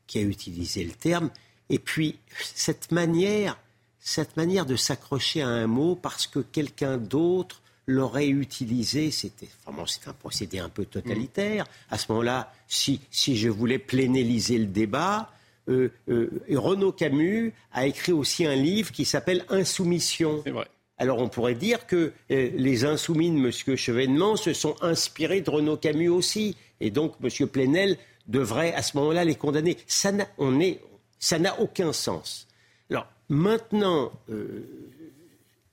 qui a utilisé le terme. Et puis, cette manière cette manière de s'accrocher à un mot parce que quelqu'un d'autre l'aurait utilisé, c'était c'est un procédé un peu totalitaire. À ce moment-là, si, si je voulais plénéliser le débat, euh, euh, Renaud Camus a écrit aussi un livre qui s'appelle Insoumission. alors on pourrait dire que euh, les insoumis de M. Chevènement se sont inspirés de Renaud Camus aussi. Et donc M. Plenel devrait à ce moment-là les condamner. Ça n'a, ça n'a aucun sens. Maintenant, euh,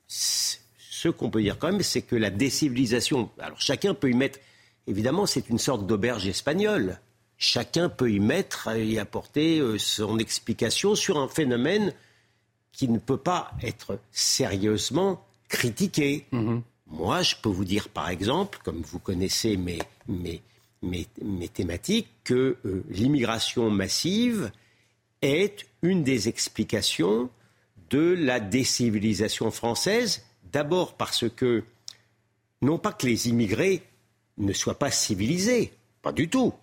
ce qu'on peut dire quand même, c'est que la décivilisation, alors chacun peut y mettre, évidemment, c'est une sorte d'auberge espagnole. Chacun peut y mettre et apporter euh, son explication sur un phénomène qui ne peut pas être sérieusement critiqué. Mhm. Moi, je peux vous dire, par exemple, comme vous connaissez mes, mes, mes, thématiques, que euh, l'immigration massive est une des explications de la décivilisation française. D'abord parce que, non pas que les immigrés ne soient pas civilisés, pas du tout.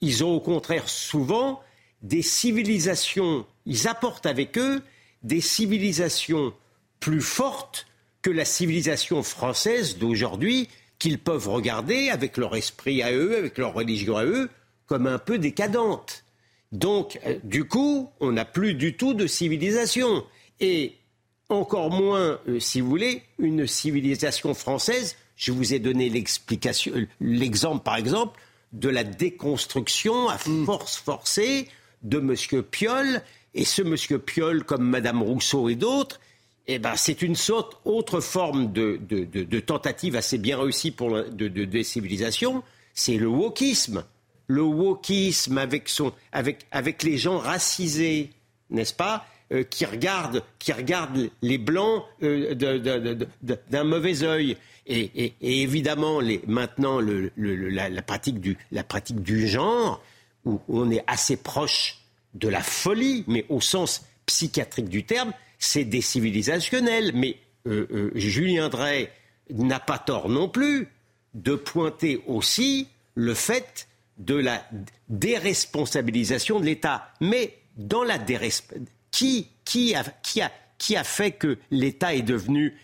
Ils ont au contraire souvent des civilisations, ils apportent avec eux des civilisations plus fortes que la civilisation française d'aujourd'hui, qu'ils peuvent regarder avec leur esprit à eux, avec leur religion à eux, comme un peu décadente. Donc, euh, du coup, on n'a plus du tout de civilisation. Et encore moins, euh, si vous voulez, une civilisation française. Je vous ai donné l'explication, l'exemple, par exemple, de la déconstruction à hmm. force forcée de M. Piolle et ce monsieur Piolle, comme Madame Rousseau et d'autres, eh ben, c'est une sorte autre forme de, tentative assez bien réussie pour de, décivilisation. C'est le wokisme. Le wokisme avec, son, avec, avec les gens racisés, n'est-ce pas? Euh, qui, regardent, qui regardent les blancs euh, d'un mauvais œil. Et, évidemment, maintenant, la, pratique du, genre, où on est assez proche de la folie, mais au sens psychiatrique du terme, c'est décivilisationnel. Mais euh, Julien Drey n'a pas tort non plus de pointer aussi le fait de la déresponsabilisation de l'État. Mais dans la déresponsabilisation, qui, qui, a, qui, a, qui a fait que l'État est devenu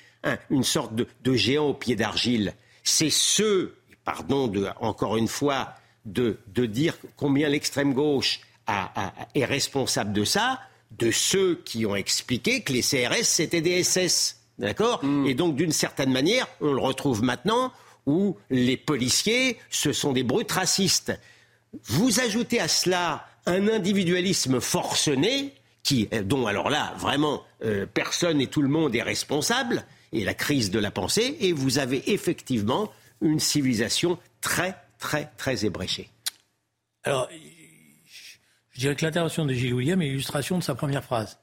une sorte de, géant au pied d'argile? C'est ceux, pardon de, encore une fois, de, de dire combien l'extrême gauche est responsable de ça, de ceux qui ont expliqué que les CRS, c'était des SS. D'accord? Hmm. Et donc, d'une certaine manière, on le retrouve maintenant où les policiers, ce sont des brutes racistes. Vous ajoutez à cela un individualisme forcené, qui, dont alors là, vraiment, euh, personne et tout le monde est responsable, et la crise de la pensée, et vous avez effectivement une civilisation très, très, très ébréchée. Alors, je dirais que l'intervention de Gilles William est l'illustration de sa première phrase.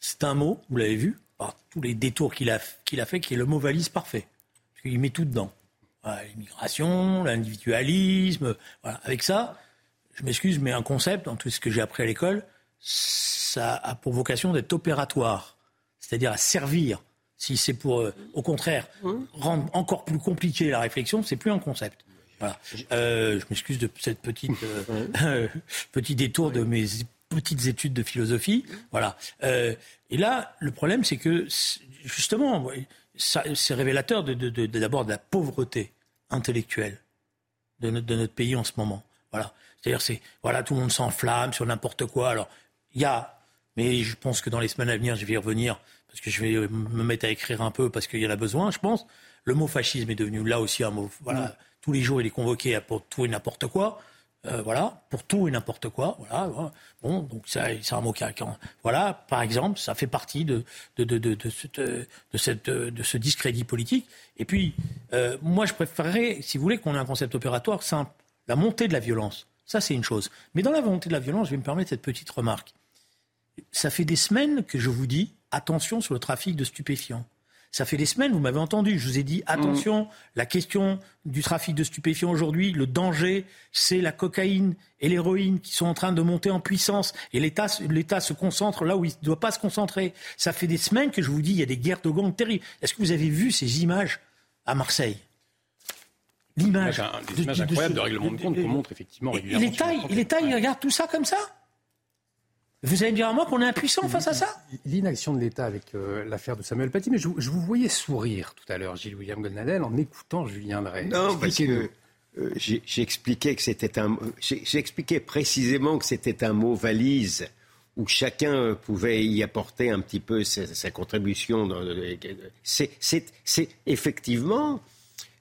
C'est un mot, vous l'avez vu, par tous les détours qu'il a, a fait, qui est le mot valise parfait. Parce qu'il met tout dedans. l'immigration, l'individualisme. Voilà. Avec ça, je m'excuse, mais un concept, en tout ce que j'ai appris à l'école, ça a pour vocation d'être opératoire. C'est-à-dire à servir. Si c'est pour, euh, au contraire, mmh. rendre encore plus compliqué la réflexion, c'est plus un concept. Voilà. Euh, je m'excuse de cette petite euh, *laughs* petit détour de mes petites études de philosophie. Voilà. Et là, le problème, c'est que justement, c'est révélateur de, d'abord de, la pauvreté intellectuelle de notre, de notre pays en ce moment. Voilà. C'est-à-dire, c'est voilà, tout le monde s'enflamme sur n'importe quoi. Alors, il y a, mais je pense que dans les semaines à venir, je vais y revenir parce que je vais me mettre à écrire un peu parce qu'il y en a besoin. Je pense. Le mot fascisme est devenu là aussi un mot. Voilà. Mm tous les jours, il est convoqué pour tout et n'importe quoi. Euh, voilà, pour tout et n'importe quoi. Voilà, Bon, donc c'est un mot qui, voilà, par exemple, ça fait partie de de, de, de, de, cette, de, cette, de ce discrédit politique. Et puis, euh, moi, je préférerais, si vous voulez, qu'on ait un concept opératoire simple. La montée de la violence, ça c'est une chose. Mais dans la montée de la violence, je vais me permettre cette petite remarque. Ça fait des semaines que je vous dis attention sur le trafic de stupéfiants. Ça fait des semaines, vous m'avez entendu, je vous ai dit attention, mm. la question du trafic de stupéfiants aujourd'hui, le danger, c'est la cocaïne et l'héroïne qui sont en train de monter en puissance et l'État se concentre là où il ne doit pas se concentrer. Ça fait des semaines que je vous dis, il y a des guerres de gangs terribles. Est-ce que vous avez vu ces images à Marseille? L'image. Des images incroyables de, règlement de compte qu'on montre effectivement régulièrement. L'État, il regarde tout ça comme ça? Vous allez me dire à moi qu'on est impuissant face à ça L'inaction de l'État avec euh, l'affaire de Samuel Paty, mais je, vous voyais sourire tout à l'heure, Gilles William Goldnadel, en écoutant Julien Drey. Non, parce que euh, j'expliquais que c'était un, j'expliquais précisément que c'était un mot valise où chacun pouvait y apporter un petit peu sa, sa contribution. le- C'est effectivement,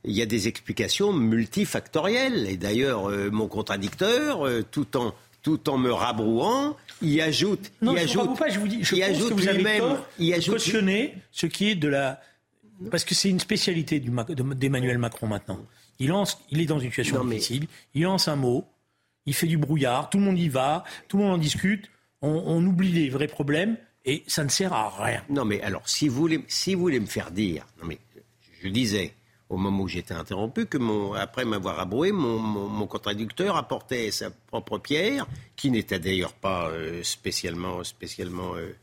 il y a des explications multifactorielles. Et d'ailleurs, euh, mon contradicteur, euh, tout en tout en me rabrouant, il ajoute, Non, il ajoute, pas, je vous dis, je il pense ajoute que vous avez tort il ajoute cautionner ce qui est de la... Parce que c'est une spécialité d'Emmanuel Macron maintenant. Il, lance, il est dans une situation difficile, il lance un mot, il fait du brouillard, tout le monde y va, tout le monde en discute, on, on oublie les vrais problèmes et ça ne sert à rien. Non, mais alors, si vous voulez, si vous voulez me faire dire, non mais je disais au moment où j'étais interrompu que mon, après m'avoir abroué, mon, mon, mon contradicteur apportait sa propre pierre, qui n'était d'ailleurs pas euh, spécialement, spécialement euh,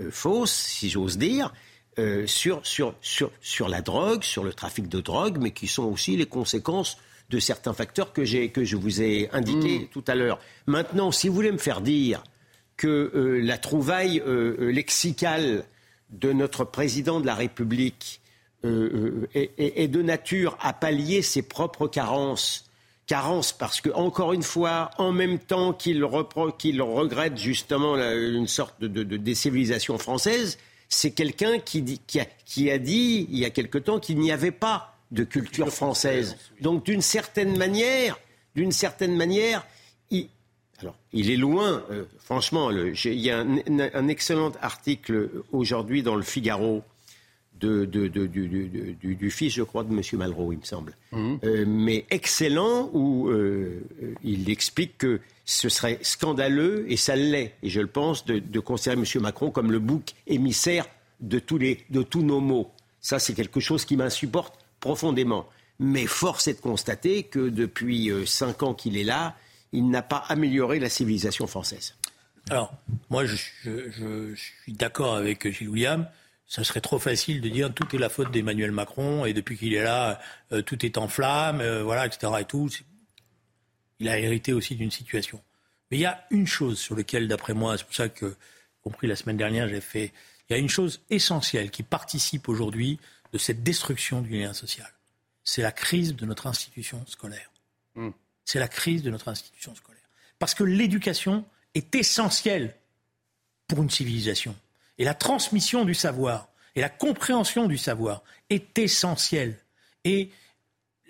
euh, fausse, si j'ose dire, sur, sur, sur, sur la drogue, sur le trafic de drogue, mais qui sont aussi les conséquences de certains facteurs que, j'ai, que je vous ai indiqués tout à l'heure. Maintenant, si vous voulez me faire dire que la trouvaille lexicale de notre président de la République euh, euh, est, de nature à pallier ses propres carences. Carences parce que, encore une fois, en même temps qu'il regrette justement la- une sorte de, de, de décivilisation française, c'est quelqu'un qui, dit- qui, a, qui a dit il y a quelque temps qu'il n'y avait pas de culture française. Donc, d'une certaine manière, d'une certaine manière, il, alors, il est loin, euh, franchement. le- il y a un excellent article aujourd'hui dans le Figaro de, de- de- du, du- du- du fils, je crois, de M. Malraux, il me semble. Euh, mais excellent, où euh, il explique que ce serait scandaleux, et ça l'est, et je le pense, de, considérer M. Macron comme le bouc émissaire de tous, les, de tous nos maux. Ça, c'est quelque chose qui m'insupporte profondément. Mais force est de constater que depuis euh, cinq ans qu'il est là, il n'a pas amélioré la civilisation française. Alors, moi, je, je- je suis d'accord avec Gilles William. Ça serait trop facile de dire tout est la faute d'Emmanuel Macron et depuis qu'il est là, euh, tout est en flammes, euh, voilà, etc. Et tout. Il a hérité aussi d'une situation. Mais il y a une chose sur laquelle, d'après moi, c'est pour ça que, y compris la semaine dernière, j'ai fait. Il y a une chose essentielle qui participe aujourd'hui de cette destruction du lien social. C'est la crise de notre institution scolaire. C'est la crise de notre institution scolaire. Parce que l'éducation est essentielle pour une civilisation. Et la transmission du savoir et la compréhension du savoir est essentielle. Et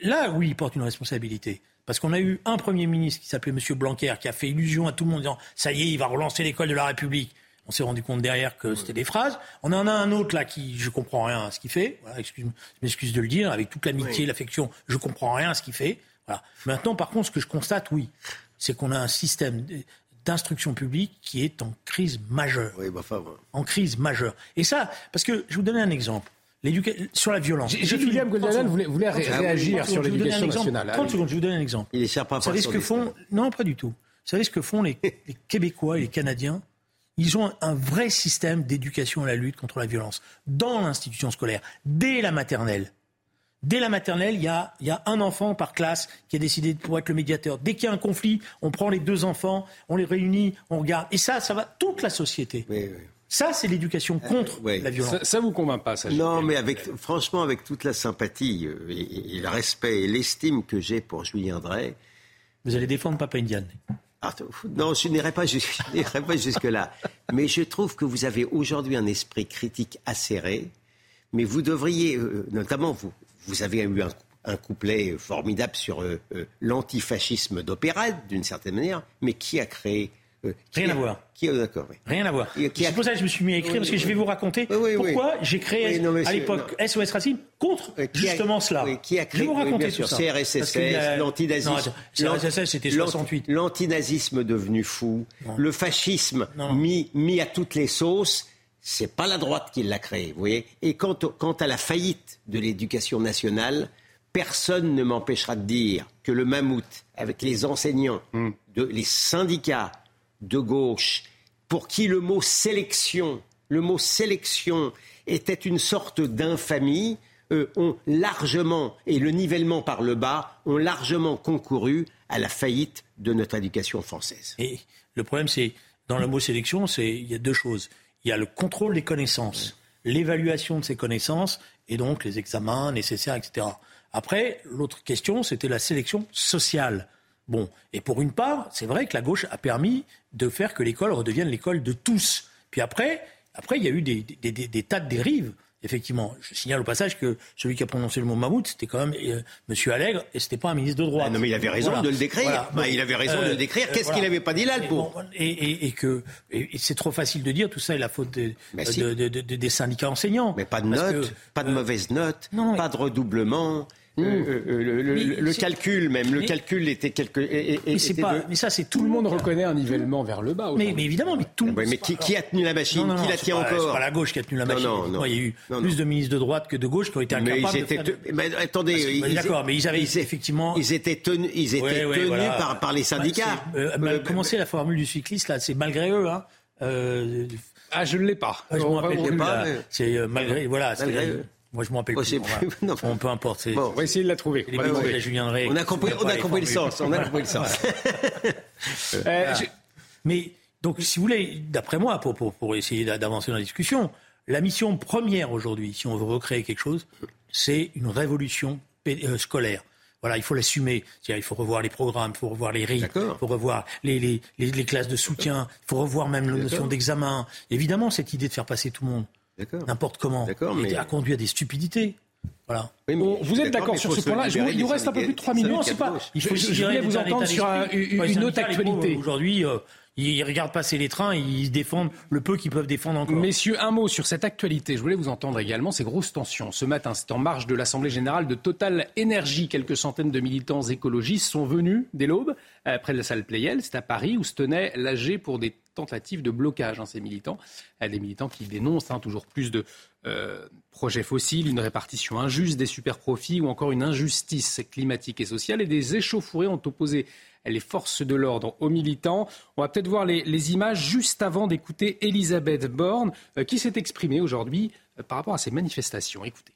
là, oui, il porte une responsabilité. Parce qu'on a eu un Premier ministre qui s'appelait M. Blanquer, qui a fait illusion à tout le monde en disant Ça y est, il va relancer l'école de la République. On s'est rendu compte derrière que c'était des phrases. On en a un autre là qui, je comprends rien à ce qu'il fait. Voilà, excuse, je m'excuse de le dire, avec toute l'amitié, Oui. l'affection, je comprends rien à ce qu'il fait. Voilà. Maintenant, par contre, ce que je constate, oui, c'est qu'on a un système d'instruction publique qui est en crise majeure. Oui, bah, enfin. En crise majeure. Et ça, parce que je vais vous donner un exemple. Sur la violence. William 30 voulait- voulait ré- 30 réagir secondes, sur je vais vous donner un l'éducation exemple. nationale. 30 Allez. secondes, je vous donne un exemple. Il échappera pas Vous savez ce son que font Non, pas du tout. Vous savez ce que font les, *laughs* les Québécois et les Canadiens? Ils ont un vrai système d'éducation à la lutte contre la violence dans l'institution scolaire, dès la maternelle. Dès la maternelle, il y a, il y a un enfant par classe qui a décidé pour être le médiateur. Dès qu'il y a un conflit, on prend les deux enfants, on les réunit, on regarde. Et ça, ça va toute la société. Ça, c'est l'éducation contre la violence. Ça, ça vous convainc pas, ça Non, mais avec, franchement, avec toute la sympathie euh, et, et le respect et l'estime que j'ai pour Julien Drey. Vous allez défendre Papa Indiane. Ah, non, je n'irai pas, *laughs* pas jusque-là. Mais je trouve que vous avez aujourd'hui un esprit critique acéré. Mais vous devriez, euh, notamment vous, vous avez eu un, un couplet formidable sur euh, euh, l'antifascisme d'opérette, d'une certaine manière. Mais qui a créé euh, qui Rien a- à voir. Qui, euh, d'accord, oui. Rien à voir. C'est pour ça que je me suis mis à écrire, Oui, parce que oui, je vais vous raconter pourquoi j'ai créé à l'époque SOS Racisme contre qui a- justement cela. qui a je vais créé, vous raconter tout ça. CRSS, a- l'antinazisme. CRSS, c'était l'anti- 68. L'antinazisme devenu fou, le fascisme mis, mis à toutes les sauces, c'est pas la droite qui l'a créé, vous voyez. Et quant, au- quant à la faillite de l'éducation nationale, personne ne m'empêchera de dire que le mammouth, avec les enseignants, de, les syndicats de gauche, pour qui le mot sélection, le mot sélection était une sorte d'infamie, euh, ont largement, et le nivellement par le bas, ont largement concouru à la faillite de notre éducation française. Et le problème, c'est, dans le mot sélection, c'est, il y a deux choses. Il y a le contrôle des connaissances, l'évaluation de ces connaissances, et donc les examens nécessaires, etc. Après, l'autre question, c'était la sélection sociale. Bon, et pour une part, c'est vrai que la gauche a permis de faire que l'école redevienne l'école de tous. Puis après, après, il y a eu des, des, tas de dérives. Effectivement, je signale au passage que celui qui a prononcé le mot mammouth, c'était quand même euh, Monsieur Allègre, et c'était pas un ministre de droite. Ah non, mais il avait raison Voilà. de le décrire. Voilà. Bah, il avait raison de le décrire. Qu'est-ce qu'il avait pas dit là, le pauvre bon, et, et- et que c'est trop facile de dire tout ça est la faute de- Mais si. de- de- de- de- des syndicats enseignants. Mais pas de notes, que, pas de euh, mauvaises notes, non, pas de redoublement. Euh, euh, euh, le, le- Mais le c'est- calcul même, le calcul était quelque. et- et- mais pas, de- mais ça c'est tout, Tout le monde reconnaît un nivellement vers le bas. Mais, évidemment, mais tout. Ouais, mais qui, qui a tenu la machine? Non, non, Qui non, la tient pas- encore? C'est pas la gauche qui a tenu la Non, machine. non, non. Moi, il y a eu Non, plus non. de ministres de droite que de gauche qui ont été Mais incapables ils de étaient. faire. te- mais attendez, ils- D'accord, mais ils avaient ils- effectivement. Ils étaient tenus, ils étaient Ouais, ouais, tenus voilà. par, par les syndicats. Bah, c'est, euh, mal- Euh, comment c'est la formule du cycliste là? C'est malgré eux. Hein. Euh, Ah, je ne l'ai pas. ah, je On me rappelle pas, mais- C'est euh, malgré. Voilà. c'est- Malgré eux. Moi, je me rappelle Oh, plus. *laughs* c'est Bon, plus- voilà. non. Bon, peu importe. c'est- On va essayer de la trouver. les On va Julien Drey, On a compris, on a le sens. On a compris le sens. *laughs* Euh, je- Mais donc, si vous voulez, d'après moi, pour, pour, pour essayer d'a- d'avancer dans la discussion, la mission première aujourd'hui, si on veut recréer quelque chose, c'est une révolution euh, scolaire. Voilà, il faut l'assumer. Il faut revoir les programmes, il faut revoir les rythmes, il faut revoir les, les, les, les classes de soutien, il faut revoir même la notion d'examen. Évidemment, cette idée de faire passer tout le monde, n'importe comment, mais- a conduit à des stupidités. Voilà. Oui, vous êtes d'accord sur ce point-là Il nous reste un peu plus de 3 minutes. Non, c'est pas. Il faut Je- voulais vous entendre sur un- une autre actualité. Aujourd'hui, euh, ils regardent passer les trains, et ils défendent le peu qu'ils peuvent défendre encore. Messieurs, un mot sur cette actualité. Je voulais vous entendre également ces grosses tensions. Ce matin, c'est en marge de l'Assemblée générale de Total Énergie. Quelques centaines de militants écologistes sont venus dès l'aube, euh, près de la salle Playel. C'est à Paris où se tenait l'AG pour des tentatives de blocage, hein, ces militants. Euh, Des militants qui dénoncent hein, toujours plus de euh, projets fossiles, une répartition injuste des superprofits ou encore une injustice climatique et sociale. Et des échauffourées ont opposé les forces de l'ordre aux militants. On va peut-être voir les, images juste avant d'écouter Elisabeth Borne, euh, qui s'est exprimée aujourd'hui par rapport à ces manifestations. Écoutez.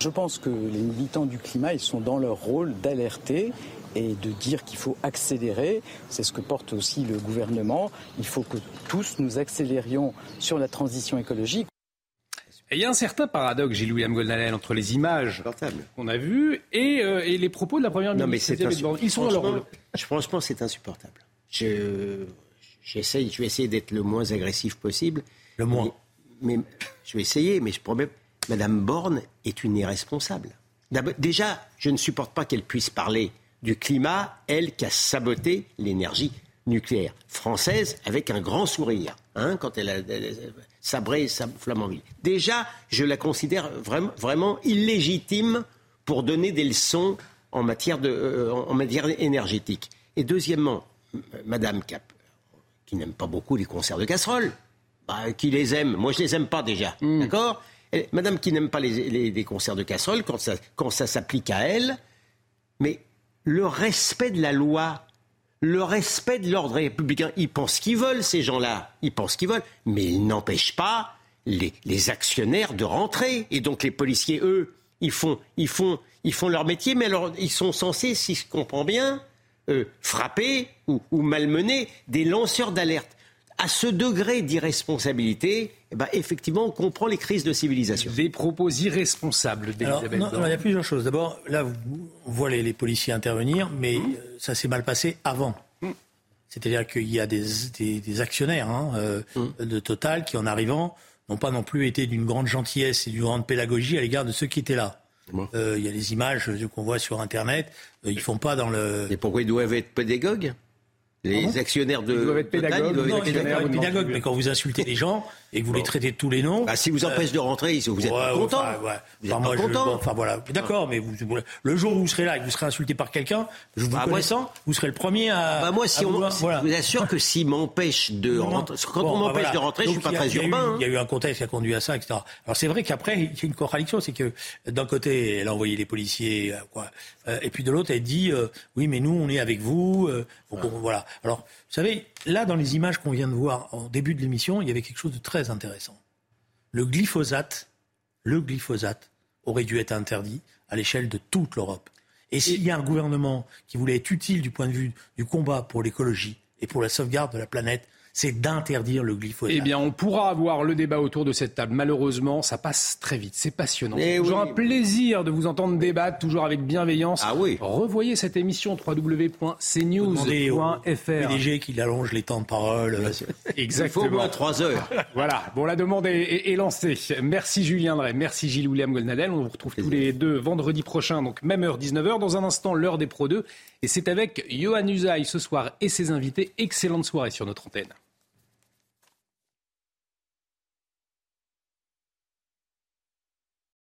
Je pense que les militants du climat, ils sont dans leur rôle d'alerter et de dire qu'il faut accélérer. C'est ce que porte aussi le gouvernement. Il faut que tous nous accélérions sur la transition écologique. Et il y a un certain paradoxe, Gilles-William Goldnadel, entre les images qu'on a vues et, euh, et les propos de la première Non, mais ministre. c'est. Ils sont dans leur rôle. franchement, c'est insupportable. Je, j'essaye, je vais essayer d'être le moins agressif possible. Le moins. Mais, mais je vais essayer, mais je promets, Madame Borne est une irresponsable. Déjà, je ne supporte pas qu'elle puisse parler du climat, elle qui a saboté l'énergie nucléaire française avec un grand sourire, hein, quand elle a elle a sabré sa Flamanville. Déjà, je la considère vraiment, vraiment illégitime pour donner des leçons en matière, de, euh, en matière énergétique. Et deuxièmement, Madame Cap, qui n'aime pas beaucoup les concerts de casseroles, bah, qui les aime. Moi, je les aime pas déjà. D'accord? Et Madame qui n'aime pas les, les- les concerts de casseroles, quand ça, quand ça s'applique à elle, mais le respect de la loi, le respect de l'ordre républicain, ils pensent qu'ils veulent, ces gens-là. Ils pensent qu'ils veulent. Mais ils n'empêchent pas les, actionnaires de rentrer. Et donc, les policiers, eux, ils font, ils font, ils font leur métier, mais alors, ils sont censés, si je comprends bien, euh, frapper ou malmener des lanceurs d'alerte. À ce degré d'irresponsabilité, eh ben, effectivement, on comprend les crises de civilisation. Des propos irresponsables Alors, d'Elisabeth non, il y a plusieurs choses. D'abord, là, on voit les, les policiers intervenir, mais Mmh. euh, ça s'est mal passé avant. C'est-à-dire qu'il y a des, des- des actionnaires hein, euh, Mmh. de Total qui, en arrivant, n'ont pas non plus été d'une grande gentillesse et d'une grande pédagogie à l'égard de ceux qui étaient là. Euh, Il y a des images qu'on voit sur Internet. euh, ils font pas dans le. Et pourquoi ils doivent être pédagogues? Les actionnaires de Ils doivent être Total, pédagogues, ils doivent Non, être ils doivent être pédagogues, mais quand vous insultez *laughs* les gens, et que vous les traitez de tous les noms. Bah, si vous empêche de rentrer, vous êtes pas content. Enfin, ouais. Vous êtes pas je- content. bon, enfin voilà, d'accord, mais vous, vous- le jour où vous serez là et que vous serez insulté par quelqu'un, je vous Bah, moi, connaissant, vous serez le premier à. Bah, moi, si à on, vouloir- si- voilà. je vous assure que s'il m'empêche de Non, rentrer, quand Bon, on bah, m'empêche voilà. de rentrer, je Donc, suis pas a- très urbain. Il y a eu un contexte qui a conduit à ça, etc. Alors c'est vrai qu'après, il y a une contradiction, c'est que d'un côté, elle a envoyé les policiers, euh, quoi, euh, et puis de l'autre, elle dit euh, oui, mais nous, on est avec vous. euh, on- voilà. Alors, vous savez, là, dans les images qu'on vient de voir en début de l'émission, il y avait quelque chose de très intéressant. Le glyphosate, le glyphosate aurait dû être interdit à l'échelle de toute l'Europe. Et s'il y a un gouvernement qui voulait être utile du point de vue du combat pour l'écologie et pour la sauvegarde de la planète, c'est d'interdire le glyphosate. Eh bien, on pourra avoir le débat autour de cette table. Malheureusement, ça passe très vite. C'est passionnant. C'est toujours oui. un plaisir de vous entendre débattre, toujours avec bienveillance. Ah oui. Revoyez cette émission www.cnews.fr. PDG qu'il allonge les temps de parole. Exactement. Il faut au moins trois heures. Voilà, bon, la demande est, est- est lancée. Merci Julien Drey, merci Gilles William Goldnadel. On vous retrouve tous les deux vendredi prochain, donc même heure 19h. Dans un instant, l'heure des Pro 2. Et c'est avec Johan Usaï ce soir et ses invités. Excellente soirée sur notre antenne.